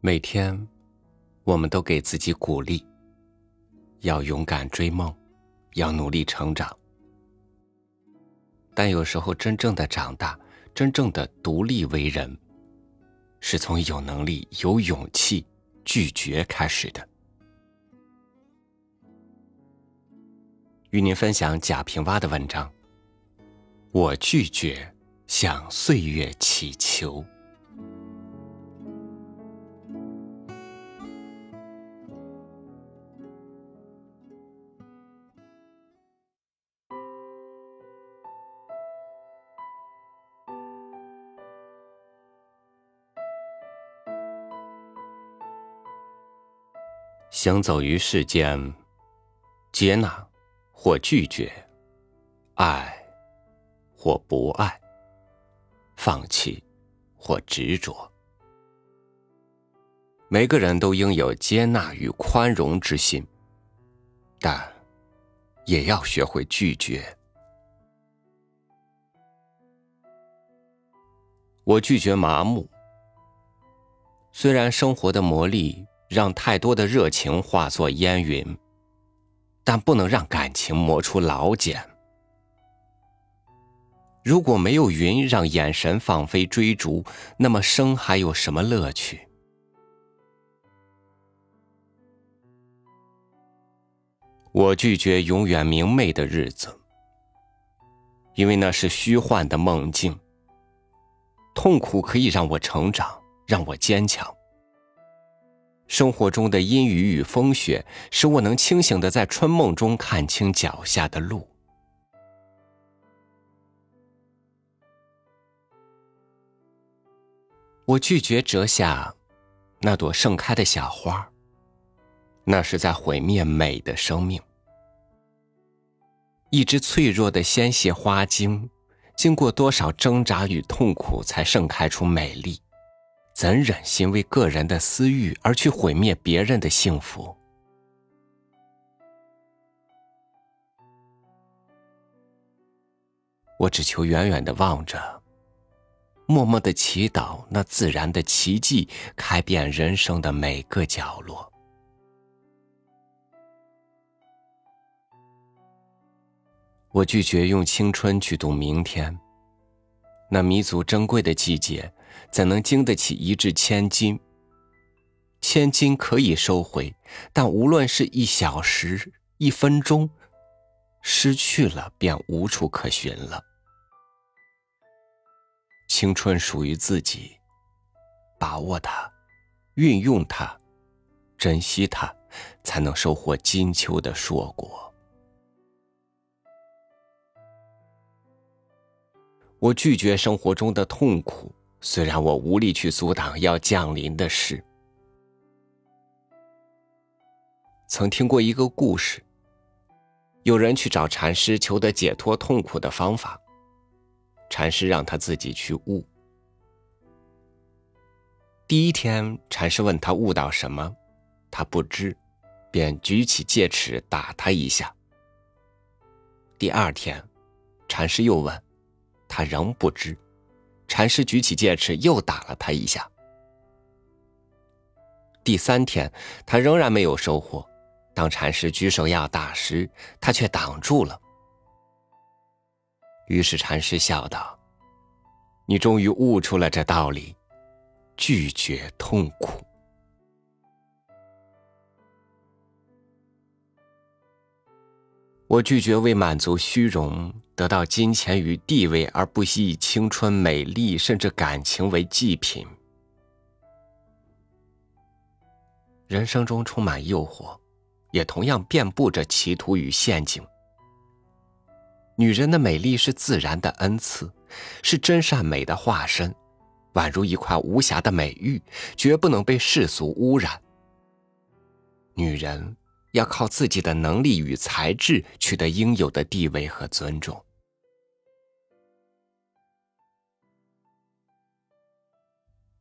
每天，我们都给自己鼓励，要勇敢追梦，要努力成长。但有时候，真正的长大，真正的独立为人，是从有能力、有勇气拒绝开始的。与您分享贾平凹的文章。我拒绝向岁月祈求。行走于世间，接纳或拒绝，爱或不爱，放弃或执着，每个人都应有接纳与宽容之心，但也要学会拒绝。我拒绝麻木，虽然生活的磨砺。让太多的热情化作烟云，但不能让感情磨出老茧。如果没有云让眼神放飞追逐，那么生还有什么乐趣？我拒绝永远明媚的日子，因为那是虚幻的梦境。痛苦可以让我成长，让我坚强。生活中的阴雨与风雪，使我能清醒的在春梦中看清脚下的路。我拒绝折下那朵盛开的小花，那是在毁灭美的生命。一只脆弱的纤细花茎，经过多少挣扎与痛苦，才盛开出美丽。怎忍心为个人的私欲而去毁灭别人的幸福？我只求远远的望着，默默的祈祷那自然的奇迹开遍人生的每个角落。我拒绝用青春去赌明天，那弥足珍贵的季节。怎能经得起一掷千金？千金可以收回，但无论是一小时、一分钟，失去了便无处可寻了。青春属于自己，把握它，运用它，珍惜它，才能收获金秋的硕果。我拒绝生活中的痛苦。虽然我无力去阻挡要降临的事，曾听过一个故事。有人去找禅师求得解脱痛苦的方法，禅师让他自己去悟。第一天，禅师问他悟到什么，他不知，便举起戒尺打他一下。第二天，禅师又问，他仍不知。禅师举起戒尺，又打了他一下。第三天，他仍然没有收获。当禅师举手要打时，他却挡住了。于是禅师笑道：“你终于悟出了这道理，拒绝痛苦。”我拒绝为满足虚荣、得到金钱与地位而不惜以青春、美丽甚至感情为祭品。人生中充满诱惑，也同样遍布着歧途与陷阱。女人的美丽是自然的恩赐，是真善美的化身，宛如一块无瑕的美玉，绝不能被世俗污染。女人。要靠自己的能力与才智取得应有的地位和尊重。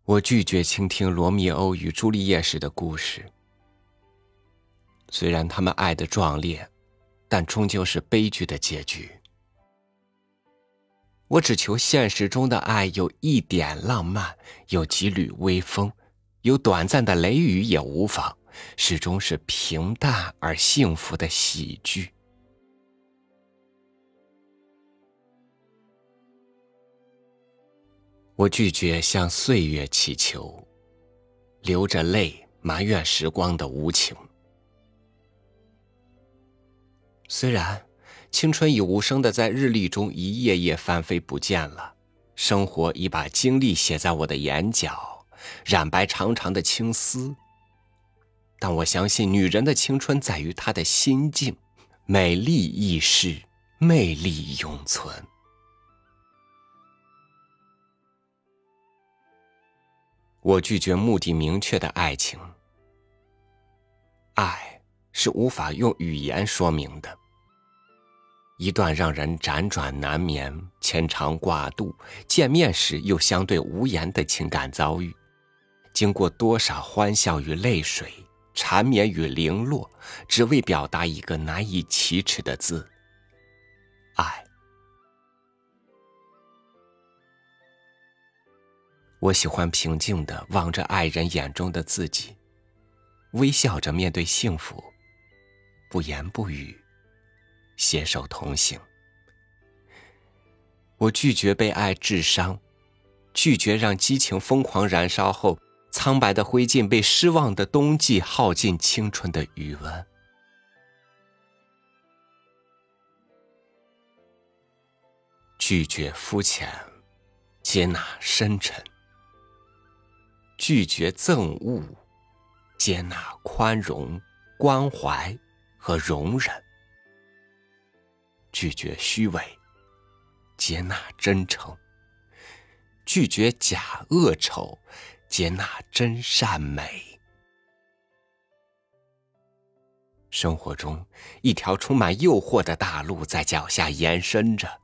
我拒绝倾听罗密欧与朱丽叶式的故事，虽然他们爱的壮烈，但终究是悲剧的结局。我只求现实中的爱有一点浪漫，有几缕微风，有短暂的雷雨也无妨，始终是平淡而幸福的喜剧。我拒绝向岁月祈求，流着泪埋怨时光的无情。虽然。青春已无声的在日历中一页页翻飞不见了，生活已把经历写在我的眼角，染白长长的青丝。但我相信，女人的青春在于她的心境，美丽易逝，魅力永存。我拒绝目的明确的爱情，爱是无法用语言说明的。一段让人辗转难眠、牵肠挂肚、见面时又相对无言的情感遭遇，经过多少欢笑与泪水、缠绵与零落，只为表达一个难以启齿的字——爱。我喜欢平静的望着爱人眼中的自己，微笑着面对幸福，不言不语。携手同行。我拒绝被爱致伤，拒绝让激情疯狂燃烧后，苍白的灰烬被失望的冬季耗尽青春的余温。拒绝肤浅，接纳深沉；拒绝憎恶，接纳宽容、关怀和容忍。拒绝虚伪，接纳真诚；拒绝假恶丑，接纳真善美。生活中，一条充满诱惑的大路在脚下延伸着，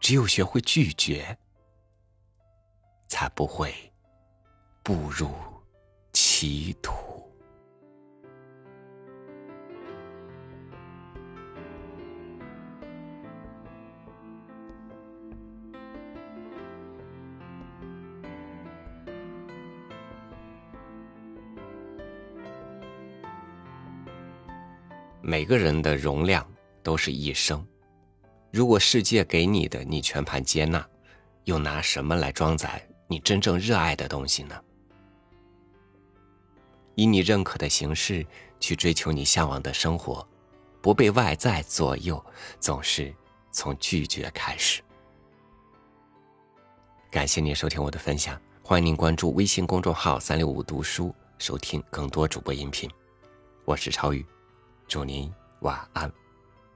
只有学会拒绝，才不会步入歧途。每个人的容量都是一生，如果世界给你的你全盘接纳，又拿什么来装载你真正热爱的东西呢？以你认可的形式去追求你向往的生活，不被外在左右，总是从拒绝开始。感谢您收听我的分享，欢迎您关注微信公众号“三六五读书”，收听更多主播音频。我是超宇。祝您晚安，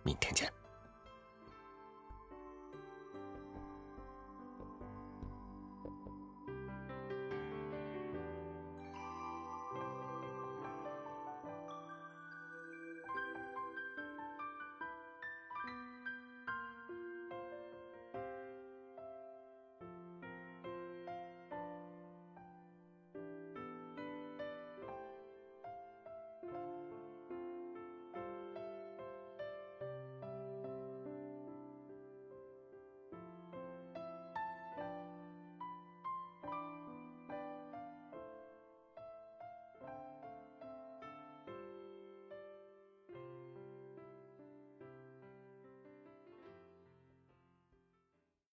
明天见。